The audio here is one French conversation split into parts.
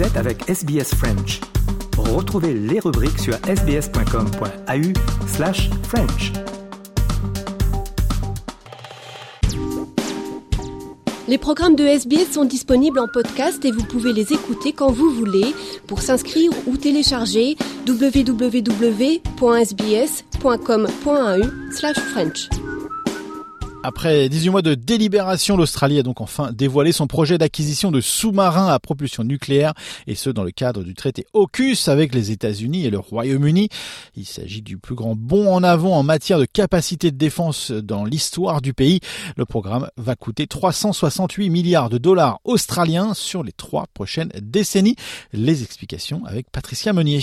Êtes avec SBS French. Retrouvez les rubriques sur sbs.com.au slash French. Les programmes de SBS sont disponibles en podcast et vous pouvez les écouter quand vous voulez. Pour s'inscrire ou télécharger, www.sbs.com.au slash French. Après 18 mois de délibération, l'Australie a donc enfin dévoilé son projet d'acquisition de sous-marins à propulsion nucléaire, et ce dans le cadre du traité AUKUS avec les États-Unis et le Royaume-Uni. Il s'agit du plus grand bond en avant en matière de capacité de défense dans l'histoire du pays. Le programme va coûter 368 milliards de dollars australiens sur les trois prochaines décennies. Les explications avec Patricia Meunier.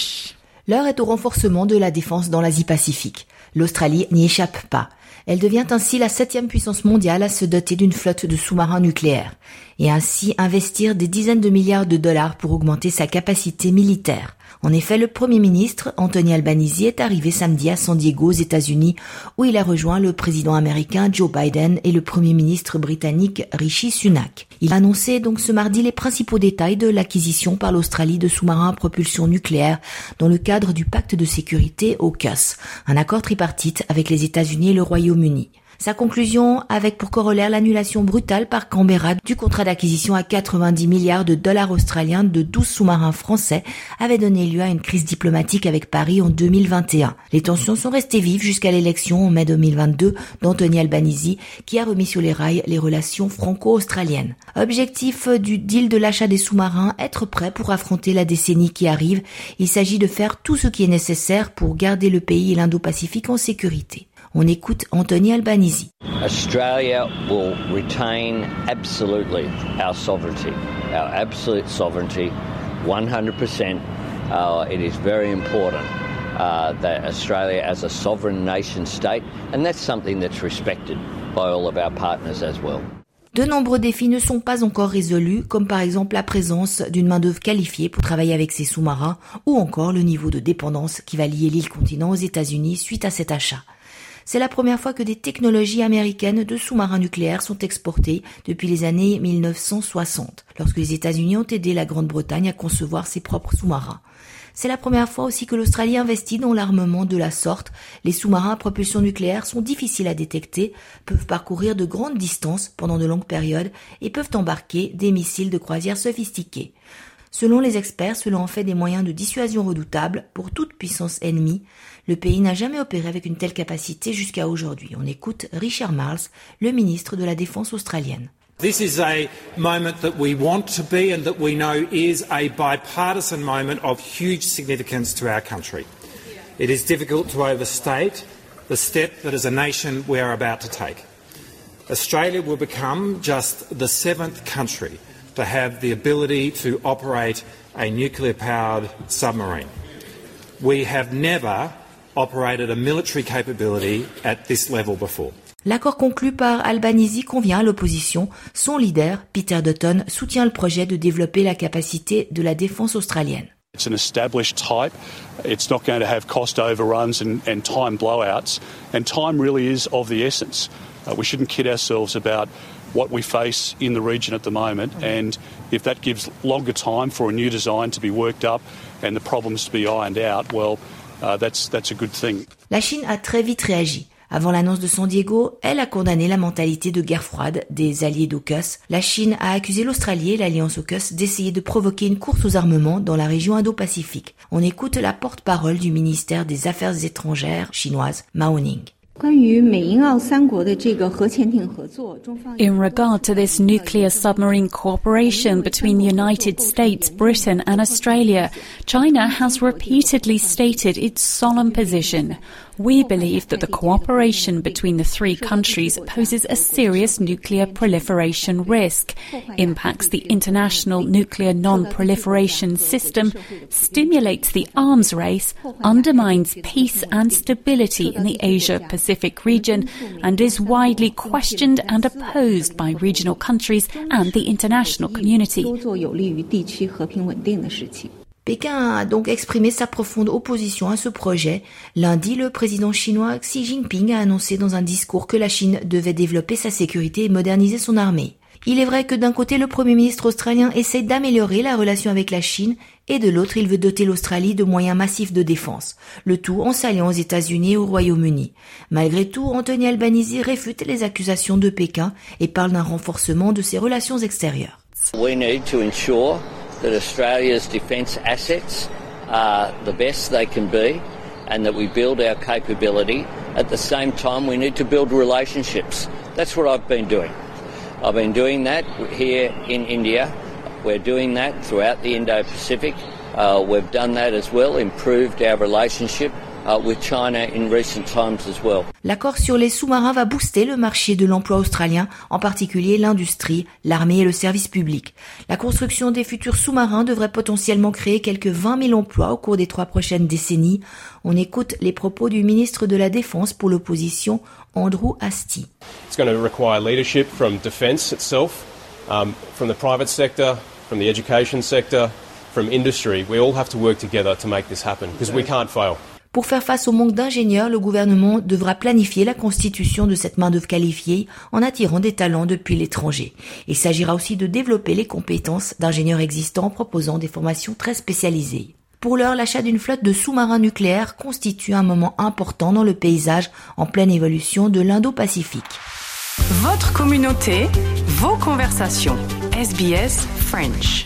L'heure est au renforcement de la défense dans l'Asie-Pacifique. L'Australie n'y échappe pas. Elle devient ainsi la septième puissance mondiale à se doter d'une flotte de sous-marins nucléaires et ainsi investir des dizaines de milliards de dollars pour augmenter sa capacité militaire. En effet, le Premier ministre Anthony Albanese est arrivé samedi à San Diego aux États-Unis où il a rejoint le président américain Joe Biden et le Premier ministre britannique Rishi Sunak. Il a annoncé donc ce mardi les principaux détails de l'acquisition par l'Australie de sous-marins à propulsion nucléaire dans le cadre du pacte de sécurité AUKUS, un accord tripartite avec les États-Unis et le Royaume-Uni. Sa conclusion avec pour corollaire l'annulation brutale par Canberra du contrat d'acquisition à 90 milliards de dollars australiens de 12 sous-marins français avait donné lieu à une crise diplomatique avec Paris en 2021. Les tensions sont restées vives jusqu'à l'élection en mai 2022 d'Anthony Albanese qui a remis sur les rails les relations franco-australiennes. Objectif du deal de l'achat des sous-marins, être prêt pour affronter la décennie qui arrive. Il s'agit de faire tout ce qui est nécessaire pour garder le pays et l'Indo-Pacifique en sécurité. On écoute Anthony Albanese. Australia will retain absolutely our sovereignty, our absolute sovereignty, 100%. Uh, it is very important uh, that Australia as a sovereign nation state, and that's something that's respected by all of our partners as well. De nombreux défis ne sont pas encore résolus, comme par exemple la présence d'une main-d'œuvre qualifiée pour travailler avec ces sous-marins, ou encore le niveau de dépendance qui va lier l'île continent aux États-Unis suite à cet achat. C'est la première fois que des technologies américaines de sous-marins nucléaires sont exportées depuis les années 1960, lorsque les États-Unis ont aidé la Grande-Bretagne à concevoir ses propres sous-marins. C'est la première fois aussi que l'Australie investit dans l'armement de la sorte. Les sous-marins à propulsion nucléaire sont difficiles à détecter, peuvent parcourir de grandes distances pendant de longues périodes et peuvent embarquer des missiles de croisière sophistiqués. Selon les experts, cela en fait des moyens de dissuasion redoutables pour toute puissance ennemie. Le pays n'a jamais opéré avec une telle capacité jusqu'à aujourd'hui. On écoute Richard Marles, le ministre de la Défense australienne. This is a moment that we want to be and that we know is a bipartisan moment of huge significance to our country. It is difficult to overstate the step that as a nation we are about to take. Australia will become just the seventh country to have the ability to operate a nuclear powered submarine. We have never operated a military capability at this level before. L'accord conclu par Albanese convient à l'opposition. Son leader, Peter Dutton, soutient le projet de développer la capacité de la défense australienne. It's an established type. It's not going to have cost overruns and, and time blowouts. And time really is of the essence. Uh, we shouldn't kid ourselves about what we face in the region at the moment. And if that gives longer time for a new design to be worked up and the problems to be ironed out, well, uh, that's, that's a good thing. La Chine a très vite réagi. Avant l'annonce de San Diego, elle a condamné la mentalité de guerre froide des alliés d'AUKUS. La Chine a accusé l'Australie et l'alliance AUKUS d'essayer de provoquer une course aux armements dans la région Indo-Pacifique. On écoute la porte-parole du ministère des Affaires étrangères chinoise, Mao Ning. In regard to this nuclear submarine cooperation between the United States, Britain and Australia, China has repeatedly stated its solemn position. We believe that the cooperation between the three countries poses a serious nuclear proliferation risk, impacts the international nuclear non-proliferation system, stimulates the arms race, undermines peace and stability in the Asia-Pacific region, and is widely questioned and opposed by regional countries and the international community. Pékin a donc exprimé sa profonde opposition à ce projet. Lundi, le président chinois Xi Jinping a annoncé dans un discours que la Chine devait développer sa sécurité et moderniser son armée. Il est vrai que d'un côté, le Premier ministre australien essaie d'améliorer la relation avec la Chine et de l'autre, il veut doter l'Australie de moyens massifs de défense, le tout en s'alliant aux États-Unis et au Royaume-Uni. Malgré tout, Anthony Albanese réfute les accusations de Pékin et parle d'un renforcement de ses relations extérieures. That Australia's defence assets are the best they can be and that we build our capability. At the same time, we need to build relationships. That's what I've been doing. I've been doing that here in India. We're doing that throughout the Indo-Pacific. Uh, we've done that as well, improved our relationship uh, with China in recent times as well. L'accord sur les sous-marins va booster le marché de l'emploi australien, en particulier l'industrie, l'armée et le service public. La construction des futurs sous-marins devrait potentiellement créer quelques 20 000 emplois au cours des trois prochaines décennies. On écoute les propos du ministre de la Défense pour l'opposition, Andrew Asti. It's going to require leadership from defence itself, um, from the private sector, from the education sector, from industry. We all have to work together to make this happen because we can't fail. Pour faire face au manque d'ingénieurs, le gouvernement devra planifier la constitution de cette main-d'œuvre qualifiée en attirant des talents depuis l'étranger. Il s'agira aussi de développer les compétences d'ingénieurs existants en proposant des formations très spécialisées. Pour l'heure, l'achat d'une flotte de sous-marins nucléaires constitue un moment important dans le paysage en pleine évolution de l'Indo-Pacifique. Votre communauté, vos conversations. SBS French.